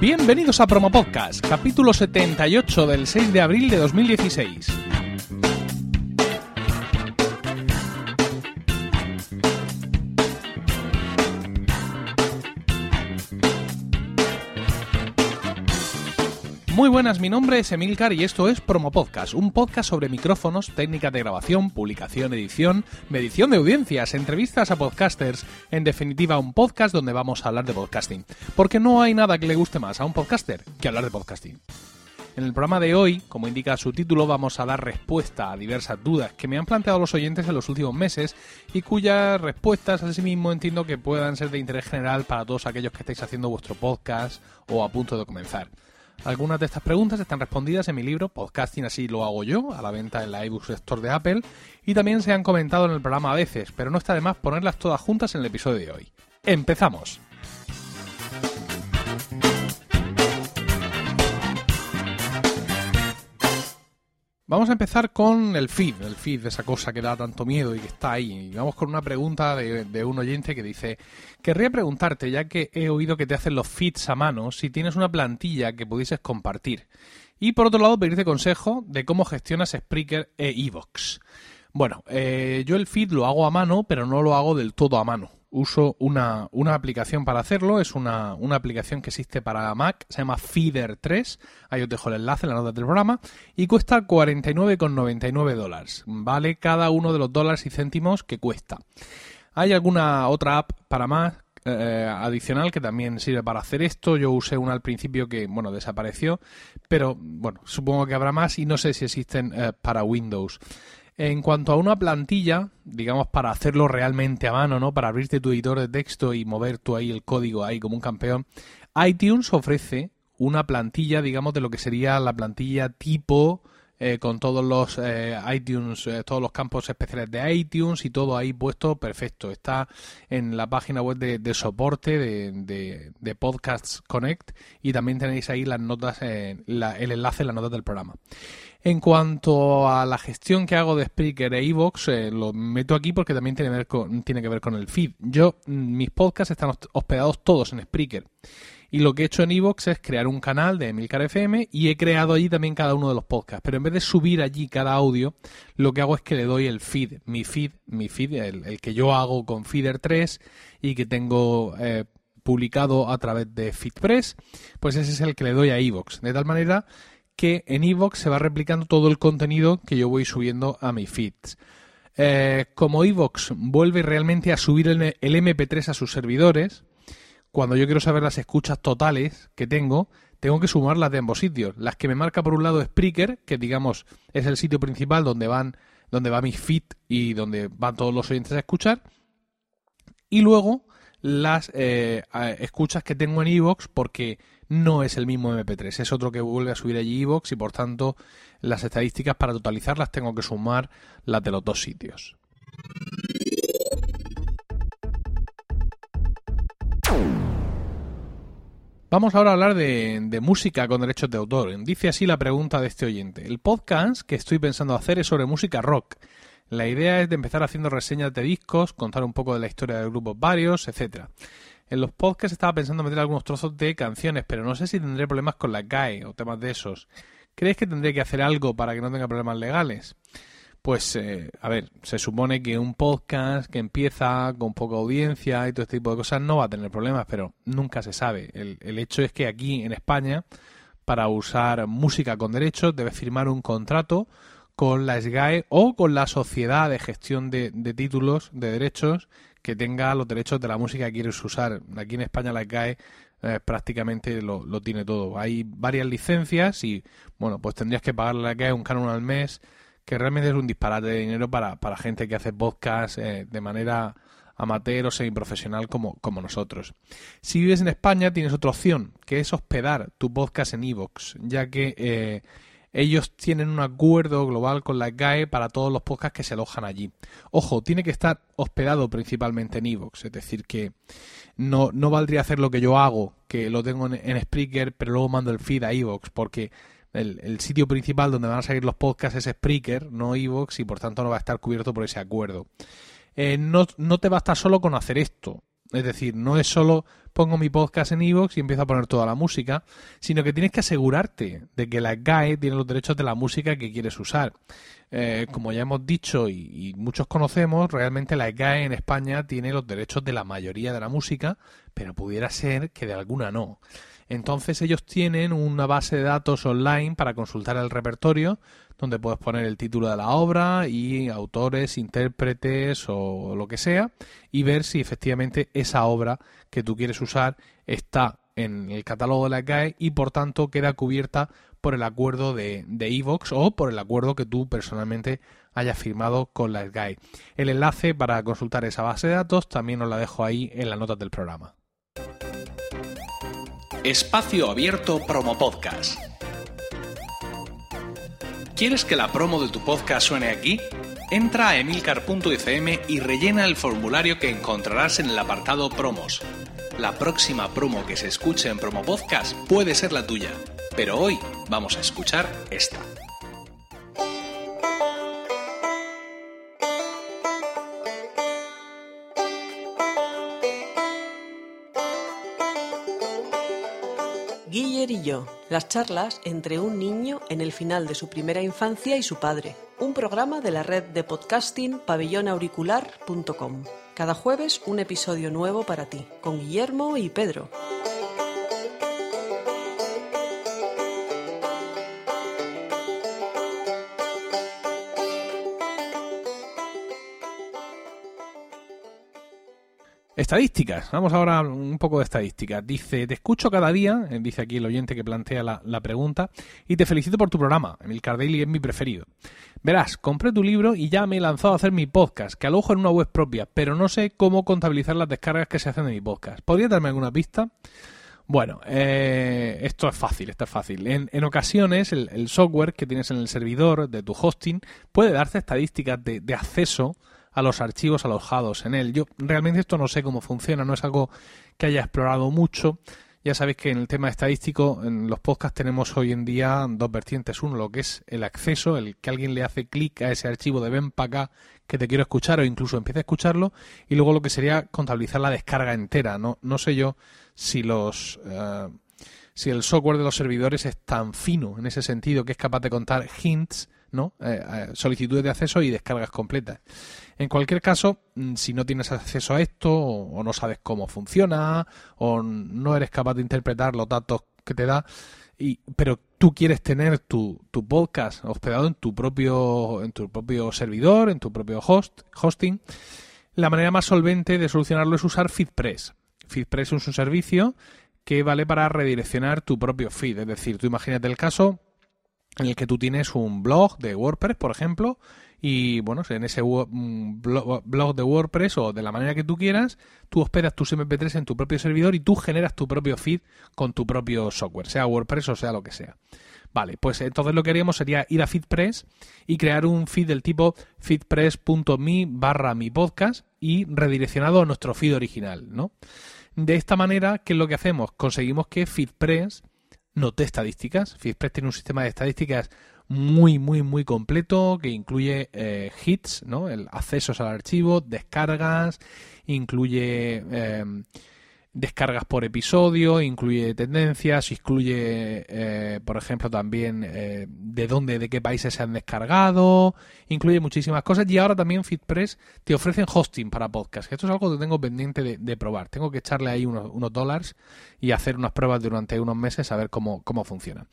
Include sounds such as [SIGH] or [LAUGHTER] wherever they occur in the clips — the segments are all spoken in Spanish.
Bienvenidos a Promo Podcast, capítulo 78 del 6 de abril de 2016. Buenas, mi nombre es Emilcar y esto es Promo Podcast, un podcast sobre micrófonos, técnicas de grabación, publicación, edición, medición de audiencias, entrevistas a podcasters, en definitiva un podcast donde vamos a hablar de podcasting, porque no hay nada que le guste más a un podcaster que hablar de podcasting. En el programa de hoy, como indica su título, vamos a dar respuesta a diversas dudas que me han planteado los oyentes en los últimos meses y cuyas respuestas asimismo entiendo que puedan ser de interés general para todos aquellos que estáis haciendo vuestro podcast o a punto de comenzar. Algunas de estas preguntas están respondidas en mi libro Podcasting así lo hago yo, a la venta en la iBooks Store de Apple, y también se han comentado en el programa a veces, pero no está de más ponerlas todas juntas en el episodio de hoy. ¡Empezamos! Vamos a empezar con el feed, el feed, esa cosa que da tanto miedo y que está ahí. Y vamos con una pregunta de, un oyente que dice, querría preguntarte, ya que he oído que te hacen los feeds a mano, si tienes una plantilla que pudieses compartir. Y por otro lado, pedirte consejo de cómo gestionas Spreaker e Evox. Bueno, eh, yo el feed lo hago a mano, pero no lo hago del todo a mano uso una, aplicación para hacerlo. Es una, aplicación que existe para Mac, se llama Feeder 3. Ahí os dejo el enlace en la nota del programa. Y cuesta 49,99 dólares. Vale cada uno de los dólares y céntimos que cuesta. Hay alguna otra app para Mac eh, adicional que también sirve para hacer esto. Yo usé una al principio que, bueno, desapareció, pero bueno, supongo que habrá más y no sé si existen para Windows. En cuanto a una plantilla, digamos, para hacerlo realmente a mano, ¿no? Para abrirte tu editor de texto y mover tú ahí el código ahí como un campeón, iTunes ofrece una plantilla, digamos, de lo que sería la plantilla tipo eh, con todos los eh, iTunes, eh, todos los campos especiales de iTunes y todo ahí puesto perfecto. Está en la página web de, soporte de, de, Podcasts Connect y también tenéis ahí las notas, el enlace en las notas del programa. En cuanto a la gestión que hago de Spreaker e iVoox, eh, lo meto aquí porque también tiene, que ver con el feed. Yo, mm, mis podcasts están hospedados todos en Spreaker. Y lo que he hecho en iVoox es crear un canal de Emilcar FM y he creado allí también cada uno de los podcasts. Pero en vez de subir allí cada audio, lo que hago es que le doy el feed, mi feed, mi feed, el, que yo hago con Feeder 3 y que tengo eh, publicado a través de FeedPress, pues ese es el que le doy a iVoox. De tal manera que en Evox se va replicando todo el contenido que yo voy subiendo a mi feeds. Eh, como Evox vuelve realmente a subir el, MP3 a sus servidores, cuando yo quiero saber las escuchas totales que tengo, tengo que sumarlas de ambos sitios. Las que me marca por un lado Spreaker, que digamos es el sitio principal donde van donde va mi feed y donde van todos los oyentes a escuchar. Y luego las eh, escuchas que tengo en Evox porque no es el mismo MP3, es otro que vuelve a subir allí Evox y por tanto las estadísticas para totalizarlas tengo que sumar las de los dos sitios. Vamos ahora a hablar de, de, música con derechos de autor. Dice así la pregunta de este oyente. El podcast que estoy pensando hacer es sobre música rock. La idea es de empezar haciendo reseñas de discos, contar un poco de la historia de grupos varios, etcétera. En los podcasts estaba pensando meter algunos trozos de canciones, pero no sé si tendré problemas con la GAE o temas de esos. ¿Crees que tendré que hacer algo para que no tenga problemas legales? Pues, eh, a ver, se supone que un podcast que empieza con poca audiencia y todo este tipo de cosas no va a tener problemas, pero nunca se sabe. El, el hecho es que aquí en España, para usar música con derechos, debes firmar un contrato con la SGAE o con la Sociedad de Gestión de, Títulos de Derechos que tenga los derechos de la música que quieres usar. Aquí en España la SGAE eh, prácticamente lo, tiene todo. Hay varias licencias y, bueno, pues tendrías que pagarle a la SGAE un canon al mes, que realmente es un disparate de dinero para, para gente que hace podcast eh, de manera amateur o semiprofesional como, como nosotros. Si vives en España tienes otra opción, que es hospedar tu podcast en iVoox, ya que... Eh, ellos tienen un acuerdo global con la GAE para todos los podcasts que se alojan allí. Ojo, tiene que estar hospedado principalmente en Evox, es decir, que no, no valdría hacer lo que yo hago, que lo tengo en, Spreaker, pero luego mando el feed a Evox, porque el, sitio principal donde van a salir los podcasts es Spreaker, no Evox, y por tanto no va a estar cubierto por ese acuerdo. Eh, no, no te basta solo con hacer esto, es decir, no es solo pongo mi podcast en Evox y empiezo a poner toda la música, sino que tienes que asegurarte de que la GAE tiene los derechos de la música que quieres usar. Eh, como ya hemos dicho y, muchos conocemos, realmente la GAE en España tiene los derechos de la mayoría de la música, pero pudiera ser que de alguna no. Entonces ellos tienen una base de datos online para consultar el repertorio, donde puedes poner el título de la obra y autores, intérpretes o lo que sea, y ver si efectivamente esa obra que tú quieres usar está en el catálogo de la GAE y por tanto queda cubierta por el acuerdo de Evox o por el acuerdo que tú personalmente hayas firmado con la GAE. El enlace para consultar esa base de datos también os la dejo ahí en las notas del programa. Espacio Abierto Promo Podcast. ¿Quieres que la promo de tu podcast suene aquí? Entra a emilcar.fm y rellena el formulario que encontrarás en el apartado Promos. La próxima promo que se escuche en Promo Podcast puede ser la tuya, pero hoy vamos a escuchar esta. Las charlas entre un niño en el final de su primera infancia y su padre, un programa de la red de podcasting pabellonauricular.com. Cada jueves un episodio nuevo para ti, con Guillermo y Pedro. Estadísticas. Vamos ahora un poco de estadísticas. Dice, te escucho cada día, eh, dice aquí el oyente que plantea la, pregunta, y te felicito por tu programa. Emil Cardelli es mi preferido. Verás, compré tu libro y ya me he lanzado a hacer mi podcast, que alojo en una web propia, pero no sé cómo contabilizar las descargas que se hacen de mi podcast. ¿Podría darme alguna pista? Bueno, eh, esto es fácil, esto es fácil. En, ocasiones el, software que tienes en el servidor de tu hosting puede darte estadísticas de acceso a los archivos alojados en él. Yo realmente esto no sé cómo funciona, no es algo que haya explorado mucho. Ya sabéis que en el tema estadístico, en los podcasts tenemos hoy en día dos vertientes. Uno, lo que es el acceso, el que alguien le hace clic a ese archivo de ven para acá que te quiero escuchar o incluso empiece a escucharlo. Y luego lo que sería contabilizar la descarga entera. No, no sé yo si los... Eh, si el software de los servidores es tan fino en ese sentido que es capaz de contar hints, ¿no? Eh, eh, solicitudes de acceso y descargas completas. En cualquier caso, mm, si no tienes acceso a esto o, no sabes cómo funciona o no eres capaz de interpretar los datos que te da, y, pero tú quieres tener tu, podcast hospedado en tu propio en tu propio servidor, en tu propio host, hosting, la manera más solvente de solucionarlo es usar FeedPress. FeedPress es un servicio que vale para redireccionar tu propio feed, es decir, tú imagínate el caso en el que tú tienes un blog de WordPress, por ejemplo, y bueno, en ese mm, blog de WordPress o de la manera que tú quieras, tú hospedas tus MP3 en tu propio servidor y tú generas tu propio feed con tu propio software, sea WordPress o sea lo que sea. Vale, pues entonces lo que haríamos sería ir a FeedPress y crear un feed del tipo feedpress.me barra mi podcast y redireccionado a nuestro feed original, ¿no? De esta manera, ¿qué es lo que hacemos? Conseguimos que FeedPress note estadísticas. FeedPress tiene un sistema de estadísticas muy, muy, muy completo que incluye eh, hits, ¿no? El accesos al archivo, descargas, incluye eh, descargas por episodio, incluye tendencias, incluye, eh, por ejemplo, también eh, de dónde, de qué países se han descargado, incluye muchísimas cosas y ahora también FitPress te ofrecen hosting para podcast. Esto es algo que tengo pendiente de, probar. Tengo que echarle ahí unos, dólares y hacer unas pruebas durante unos meses a ver cómo, cómo funciona.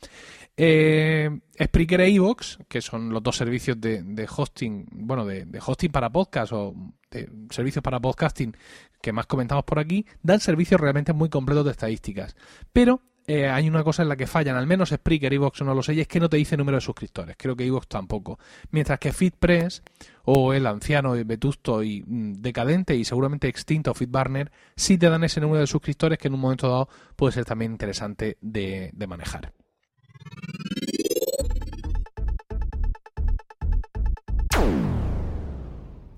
Eh, Spreaker e iVoox, que son los dos servicios de, hosting, bueno, de, de hosting para podcast o de servicios para podcasting que más comentamos por aquí, dan servicios realmente muy completos de estadísticas. Pero eh, hay una cosa en la que fallan, al menos Spreaker, Evox no lo sé, y es que no te dice número de suscriptores. Creo que Evox tampoco. Mientras que FeedPress o el anciano, vetusto y mm, decadente y seguramente extinto FeedBurner sí te dan ese número de suscriptores que en un momento dado puede ser también interesante de manejar.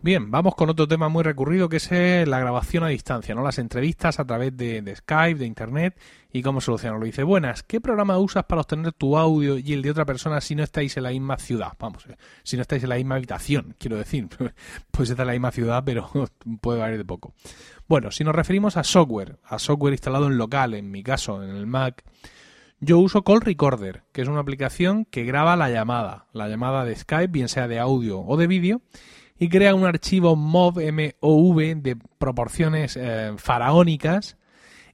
Bien, vamos con otro tema muy recurrido que es eh, la grabación a distancia, ¿no? Las entrevistas a través de, Skype, de Internet y cómo solucionarlo. Dice, buenas, ¿qué programa usas para obtener tu audio y el de otra persona si no estáis en la misma ciudad? Vamos, eh, si no estáis en la misma habitación, [LAUGHS] quiero decir. [LAUGHS] Pues está en la misma ciudad, pero [LAUGHS] puede variar de poco. Bueno, si nos referimos a software, a software instalado en local, en mi caso, en el Mac, yo uso Call Recorder, que es una aplicación que graba la llamada, la llamada de Skype, bien sea de audio o de vídeo, y crea un archivo MOV, MOV de proporciones eh, faraónicas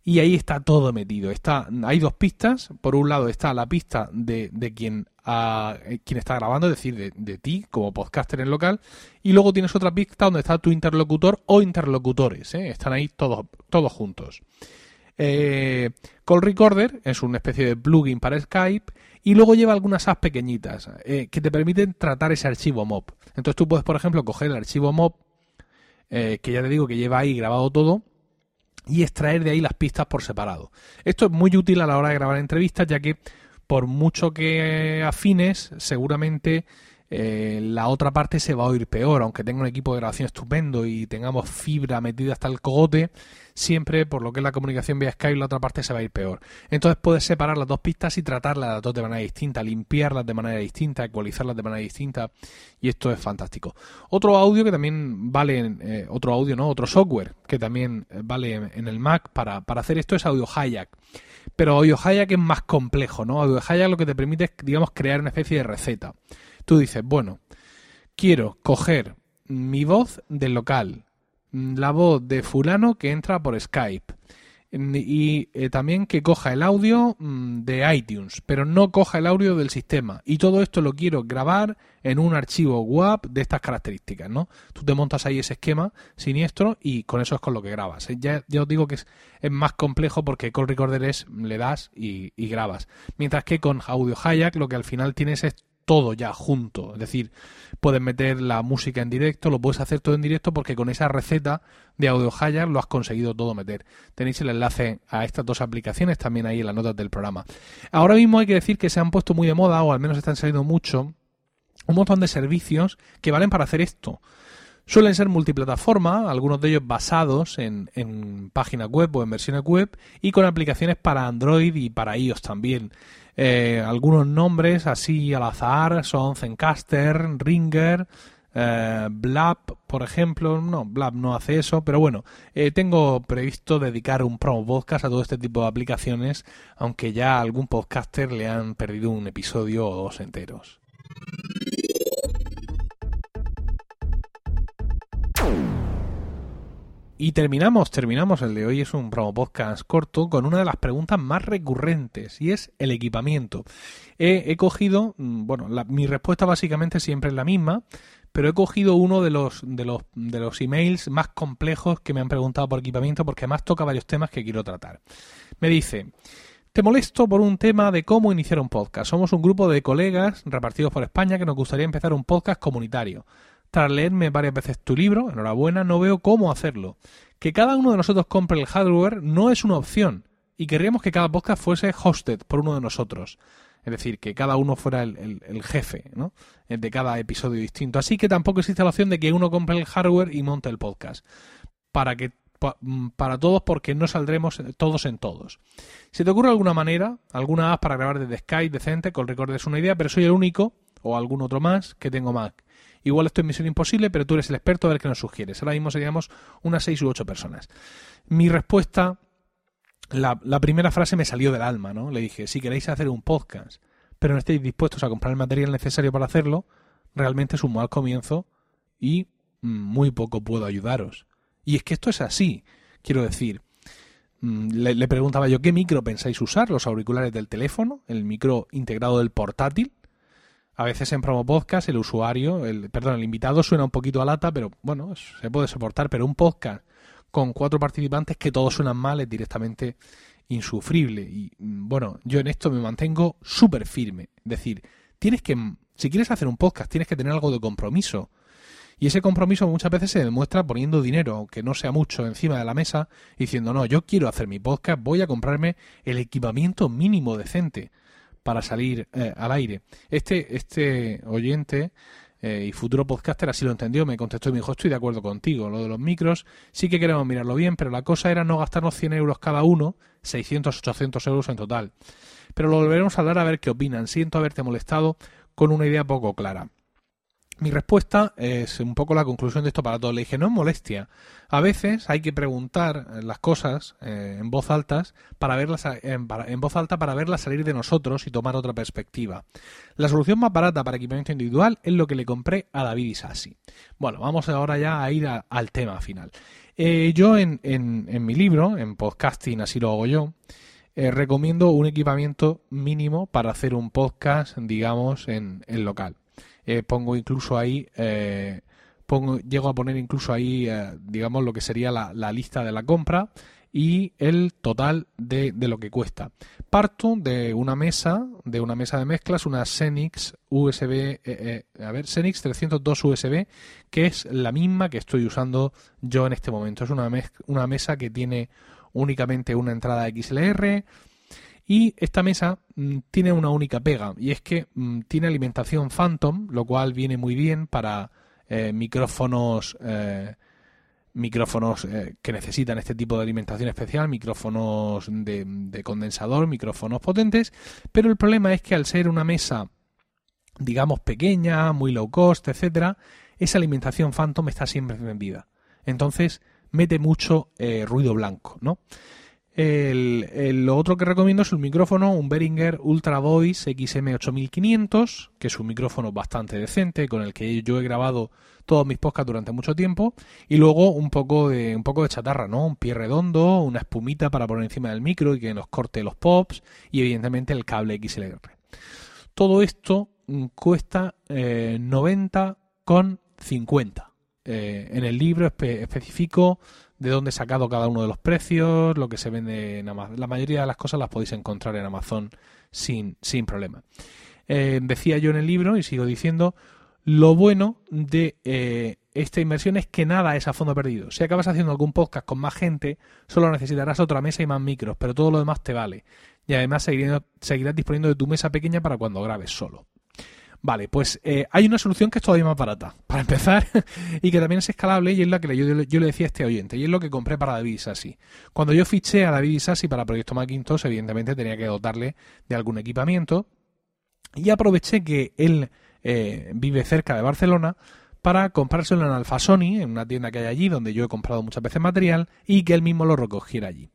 y ahí está todo metido. Está, hay dos pistas. Por un lado está la pista de, de quien, uh, quien está grabando, es decir, de, de, ti como podcaster en local. Y luego tienes otra pista donde está tu interlocutor o interlocutores. ¿eh? Están ahí todos, todos juntos. Eh, Call Recorder es una especie de plugin para Skype y luego lleva algunas apps pequeñitas eh, que te permiten tratar ese archivo MOB. Entonces tú puedes, por ejemplo, coger el archivo MOB, eh, que ya te digo que lleva ahí grabado todo, y extraer de ahí las pistas por separado. Esto es muy útil a la hora de grabar entrevistas, ya que por mucho que afines, seguramente eh, la otra parte se va a oír peor, aunque tenga un equipo de grabación estupendo y tengamos fibra metida hasta el cogote, siempre por lo que es la comunicación vía Skype la otra parte se va a ir peor. Entonces puedes separar las dos pistas y tratarlas las dos de manera distinta, limpiarlas de manera distinta, ecualizarlas de manera distinta y esto es fantástico. Otro audio que también vale, eh, otro audio, no, otro software que también eh, vale en el Mac para, para hacer esto es Audio Hijack. Pero Audio Hijack es más complejo, ¿no? Audio Hijack lo que te permite es, digamos, crear una especie de receta. Tú dices, bueno, quiero coger mi voz del local, la voz de fulano que entra por Skype y eh, también que coja el audio mm, de iTunes, pero no coja el audio del sistema. Y todo esto lo quiero grabar en un archivo WAP de estas características, ¿no? Tú te montas ahí ese esquema siniestro y con eso es con lo que grabas. ¿eh? Ya, os digo que es, más complejo porque Call Recorder es le das y, y grabas. Mientras que con Audio Hijack lo que al final tienes es todo ya junto. Es decir, puedes meter la música en directo, lo puedes hacer todo en directo porque con esa receta de Audio lo has conseguido todo meter. Tenéis el enlace a estas dos aplicaciones también ahí en las notas del programa. Ahora mismo hay que decir que se han puesto muy de moda, o al menos están saliendo mucho, un montón de servicios que valen para hacer esto. Suelen ser multiplataforma, algunos de ellos basados en, en páginas web o en versiones web y con aplicaciones para Android y para iOS también. Eh, algunos nombres así al azar son Zencaster, Ringer, eh, Blab, por ejemplo. No, Blab no hace eso, pero bueno, eh, tengo previsto dedicar un promo podcast a todo este tipo de aplicaciones, aunque ya a algún podcaster le han perdido un episodio o dos enteros. Y terminamos, terminamos. El de hoy es un promo podcast corto con una de las preguntas más recurrentes y es el equipamiento. He, cogido, mm, bueno, mi respuesta básicamente siempre es la misma, pero he cogido uno de los, de los, de los emails más complejos que me han preguntado por equipamiento porque además toca varios temas que quiero tratar. Me dice, te molesto por un tema de cómo iniciar un podcast. Somos un grupo de colegas repartidos por España que nos gustaría empezar un podcast comunitario. Tras leerme varias veces tu libro, enhorabuena, no veo cómo hacerlo. Que cada uno de nosotros compre el hardware no es una opción y querríamos que cada podcast fuese hosted por uno de nosotros. Es decir, que cada uno fuera el, jefe ¿no? de cada episodio distinto. Así que tampoco existe la opción de que uno compre el hardware y monte el podcast. Para que mm, para todos porque no saldremos todos en todos. Si te ocurre alguna manera, alguna app para grabar desde Skype decente, con record es una idea, pero soy el único, o algún otro más, que tengo Mac. Igual esto es misión imposible, pero tú eres el experto a ver qué nos sugieres. Ahora mismo seríamos unas seis u ocho personas. Mi respuesta, la, primera frase me salió del alma, ¿no? Le dije, si queréis hacer un podcast, pero no estáis dispuestos a comprar el material necesario para hacerlo, realmente es un mal comienzo y mm, muy poco puedo ayudaros. Y es que esto es así. Quiero decir, mm, le, le, preguntaba yo, ¿qué micro pensáis usar? ¿Los auriculares del teléfono? ¿El micro integrado del portátil? A veces en promo podcast el usuario, el, perdón, el invitado suena un poquito a lata, pero bueno, se puede soportar. Pero un podcast con cuatro participantes que todos suenan mal es directamente insufrible. Y mm, bueno, yo en esto me mantengo súper firme. Es decir, tienes que, si quieres hacer un podcast, tienes que tener algo de compromiso. Y ese compromiso muchas veces se demuestra poniendo dinero, aunque no sea mucho, encima de la mesa, diciendo, no, yo quiero hacer mi podcast, voy a comprarme el equipamiento mínimo decente para salir eh, al aire. Este, este oyente y futuro podcaster así lo entendió, me contestó y me dijo, estoy de acuerdo contigo, lo de los micros, sí que queremos mirarlo bien, pero la cosa era no gastarnos 100 euros cada uno, 600, 800 euros en total. Pero lo volveremos a hablar a ver qué opinan. Siento haberte molestado con una idea poco clara. Mi respuesta es un poco la conclusión de esto para todos. Le dije, no es molestia. A veces hay que preguntar las cosas eh, en voz altas para verlas en, voz alta para verlas salir de nosotros y tomar otra perspectiva. La solución más barata para equipamiento individual es lo que le compré a David Isasi. Bueno, vamos ahora ya a ir al tema final. Eh, yo en, mi libro, en podcasting, así lo hago yo, eh, recomiendo un equipamiento mínimo para hacer un podcast, digamos, en, en local. Eh, pongo incluso ahí, eh, pongo, llego a poner incluso ahí, eh, digamos, lo que sería la, lista de la compra y el total de, de, lo que cuesta. Parto de una mesa, de una mesa de mezclas, una Xenix USB, a ver, Xenix 302 USB, que es la misma que estoy usando yo en este momento. Es una, una mesa que tiene únicamente una entrada XLR, y esta mesa mm, tiene una única pega, y es que mm, tiene alimentación Phantom, lo cual viene muy bien para eh, micrófonos eh, micrófonos eh, que necesitan este tipo de alimentación especial, micrófonos de, de, condensador, micrófonos potentes, pero el problema es que al ser una mesa, digamos, pequeña, muy low cost, etcétera, esa alimentación Phantom está siempre encendida. Entonces mete mucho ruido blanco, ¿no? El, otro que recomiendo es un micrófono, un Behringer Ultra Voice XM8500, que es un micrófono bastante decente, con el que yo he grabado todos mis podcasts durante mucho tiempo, y luego un poco de un poco de chatarra, ¿no? Un pie redondo, una espumita para poner encima del micro y que nos corte los pops, y evidentemente el cable XLR. Todo esto mm, cuesta eh, 90,50. Eh, en el libro especifico de dónde he sacado cada uno de los precios, lo que se vende en Amazon. La mayoría de las cosas las podéis encontrar en Amazon sin, sin problema. Eh, decía yo en el libro, y sigo diciendo, lo bueno de eh, esta inversión es que nada es a fondo perdido. Si acabas haciendo algún podcast con más gente, solo necesitarás otra mesa y más micros, pero todo lo demás te vale. Y además seguirás disponiendo de tu mesa pequeña para cuando grabes solo. Vale, pues eh, hay una solución que es todavía más barata, para empezar, [LAUGHS] y que también es escalable, y es la que yo, le decía a este oyente, y es lo que compré para David Sassi. Cuando yo fiché a David Sassi para Proyecto Macintosh, evidentemente tenía que dotarle de algún equipamiento, y aproveché que él eh, vive cerca de Barcelona para comprárselo en Alfasoni, en una tienda que hay allí, donde yo he comprado muchas veces material, y que él mismo lo recogiera allí.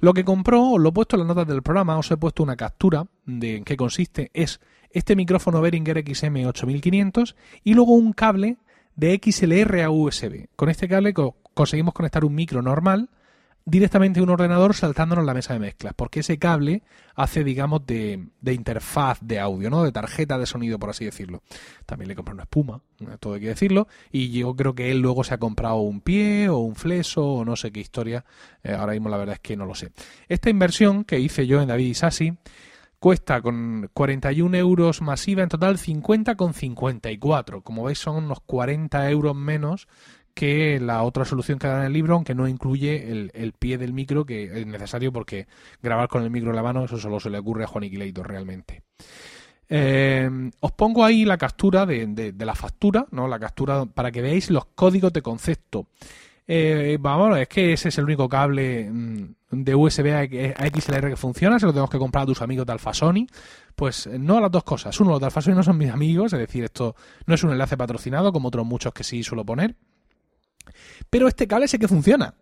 Lo que compró, os lo he puesto en las notas del programa, os he puesto una captura de en qué consiste, es este micrófono Behringer XM8500 y luego un cable de XLR a USB. Con este cable conseguimos conectar un micro normal directamente a un ordenador saltándonos la mesa de mezclas, porque ese cable hace, digamos, de, interfaz de audio, ¿no? De tarjeta de sonido, por así decirlo. También le compré una espuma, todo hay que decirlo, y yo creo que él luego se ha comprado un pie o un fleso o no sé qué historia, eh, ahora mismo la verdad es que no lo sé. Esta inversión que hice yo en David Isasi cuesta con 41 euros masiva, en total 50,54. Como veis son unos 40 euros menos que la otra solución que da en el libro, aunque no incluye el, pie del micro, que es necesario porque grabar con el micro en la mano, eso solo se le ocurre a Juan Iquileito realmente. Eh, os pongo ahí la captura de, de, la factura, ¿no? La captura para que veáis los códigos de concepto. Eh, vamos, es que ese es el único cable mm, de USB a XLR que funciona, se lo tenemos que comprar a tus amigos de Alfasoni. Pues eh, no a las dos cosas. Uno, los de Alfasoni no son mis amigos, es decir, esto no es un enlace patrocinado como otros muchos que sí suelo poner. Pero este cable sé que funciona.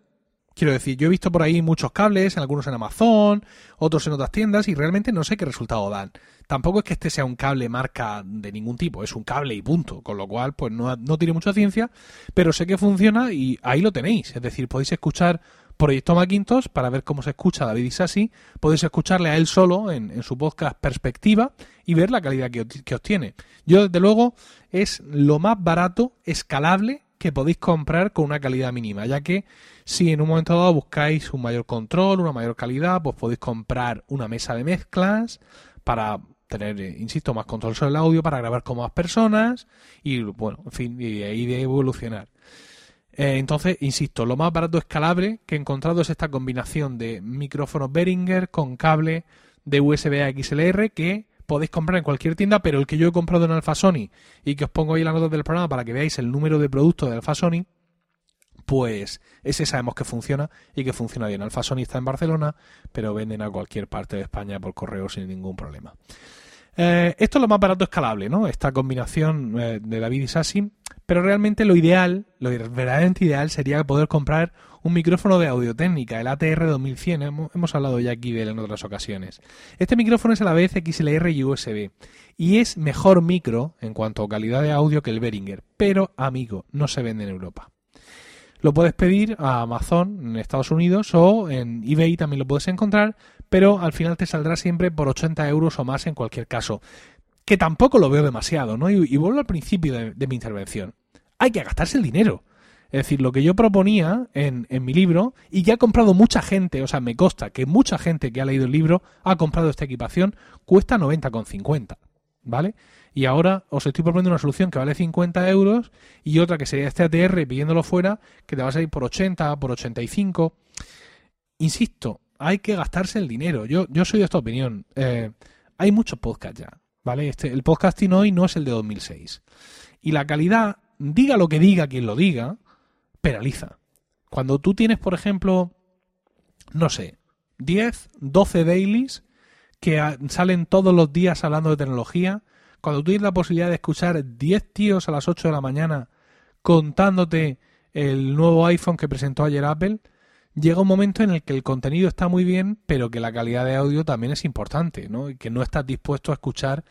Quiero decir, yo he visto por ahí muchos cables, algunos en Amazon, otros en otras tiendas, y realmente no sé qué resultado dan. Tampoco es que este sea un cable marca de ningún tipo, es un cable y punto, con lo cual pues no, tiene mucha ciencia, pero sé que funciona y ahí lo tenéis. Es decir, podéis escuchar Proyecto Macintosh para ver cómo se escucha David Isasi, podéis escucharle a él solo en, su podcast Perspectiva y ver la calidad que, que obtiene. Yo, desde luego, es lo más barato, escalable que podéis comprar con una calidad mínima, ya que si en un momento dado buscáis un mayor control, una mayor calidad, pues podéis comprar una mesa de mezclas para tener, eh, insisto, más control sobre el audio, para grabar con más personas y, bueno, en fin, y ahí de evolucionar. Eh, entonces, insisto, lo más barato escalable que he encontrado es esta combinación de micrófono Behringer con cable de USB a XLR que podéis comprar en cualquier tienda, pero el que yo he comprado en Alfa Sony y que os pongo ahí en la nota del programa para que veáis el número de productos de Alfa Sony, pues ese sabemos que funciona y que funciona bien. Alfa Sony está en Barcelona, pero venden a cualquier parte de España por correo sin ningún problema. Eh, esto es lo más barato escalable, ¿no? Esta combinación eh, de David y Sassi, pero realmente lo ideal, lo verdaderamente ideal sería poder comprar un micrófono de audio técnica, el ATR 2100, hemos, hemos, hablado ya aquí de él en otras ocasiones. Este micrófono es a la vez XLR y USB y es mejor micro en cuanto a calidad de audio que el Behringer, pero amigo, no se vende en Europa. Lo puedes pedir a Amazon en Estados Unidos o en eBay también lo puedes encontrar, pero al final te saldrá siempre por 80 euros o más en cualquier caso. Que tampoco lo veo demasiado, ¿no? Y, vuelvo al principio de, mi intervención. Hay que gastarse el dinero. Es decir, lo que yo proponía en, mi libro y que ha comprado mucha gente, o sea, me consta que mucha gente que ha leído el libro ha comprado esta equipación, cuesta 90,50. ¿Vale? y ahora os estoy proponiendo una solución que vale 50 euros y otra que sería este ATR pidiéndolo fuera que te va a salir por 80, por 85. Insisto, hay que gastarse el dinero. Yo, yo soy de esta opinión. Eh, hay muchos podcasts ya, ¿vale? Este, el podcasting hoy no es el de 2006. Y la calidad, diga lo que diga quien lo diga, penaliza. Cuando tú tienes, por ejemplo, no sé, 10, 12 dailies que salen todos los días hablando de tecnología, cuando tú tienes la posibilidad de escuchar 10 tíos a las 8 de la mañana contándote el nuevo iPhone que presentó ayer Apple, llega un momento en el que el contenido está muy bien, pero que la calidad de audio también es importante, ¿no? Y que no estás dispuesto a escuchar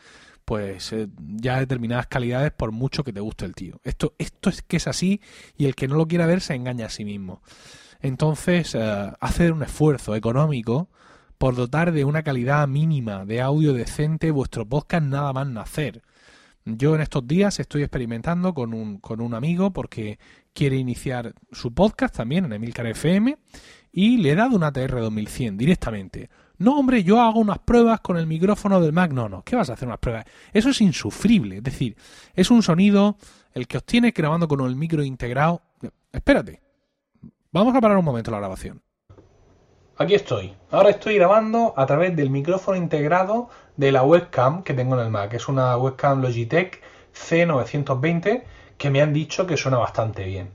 pues eh, ya determinadas calidades por mucho que te guste el tío. Esto, esto es que es así y el que no lo quiera ver se engaña a sí mismo. Entonces, eh, hacer un esfuerzo económico por dotar de una calidad mínima de audio decente vuestro podcast nada más nacer. Yo en estos días estoy experimentando con un, con un amigo porque quiere iniciar su podcast también en Emilcar FM y le he dado una TR 2100 directamente. No, hombre, yo hago unas pruebas con el micrófono del Mac. No, no, ¿qué vas a hacer unas pruebas? Eso es insufrible. Es decir, es un sonido el que obtienes grabando con el micro integrado. Espérate. Vamos a parar un momento la grabación. Aquí estoy. Ahora estoy grabando a través del micrófono integrado de la webcam que tengo en el Mac. Es una webcam Logitech C920 que me han dicho que suena bastante bien.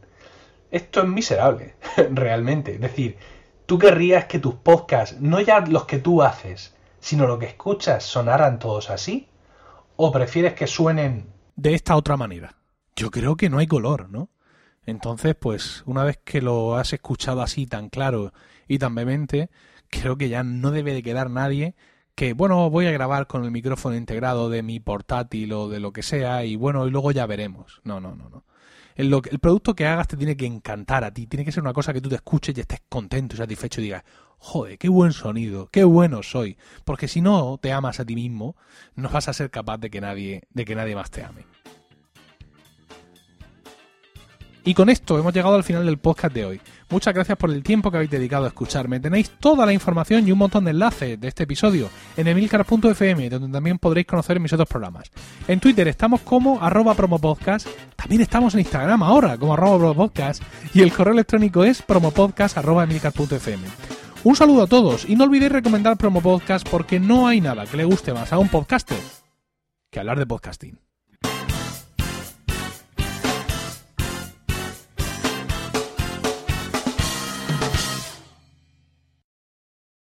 Esto es miserable, [LAUGHS] realmente. Es decir, tú querrías que tus podcasts, no ya los que tú haces, sino lo que escuchas, sonaran todos así? ¿O prefieres que suenen de esta otra manera? Yo creo que no hay color, ¿no? Entonces, pues, una vez que lo has escuchado así tan claro y tan vehemente, creo que ya no debe de quedar nadie que, bueno, voy a grabar con el micrófono integrado de mi portátil o de lo que sea y bueno, y luego ya veremos. No, no, no, no. El, producto que hagas te tiene que encantar a ti, tiene que ser una cosa que tú te escuches y estés contento y satisfecho y digas, joder, qué buen sonido, qué bueno soy. Porque si no te amas a ti mismo, no vas a ser capaz de que nadie, de que nadie más te ame. Y con esto hemos llegado al final del podcast de hoy. Muchas gracias por el tiempo que habéis dedicado a escucharme. Tenéis toda la información y un montón de enlaces de este episodio en emilcar.fm, donde también podréis conocer mis otros programas. En Twitter estamos como arroba promopodcast. También estamos en Instagram ahora como arroba promopodcast. Y el correo electrónico es promopodcast arroba emilcar.fm. Un saludo a todos y no olvidéis recomendar Promopodcast porque no hay nada que le guste más a un podcaster que hablar de podcasting.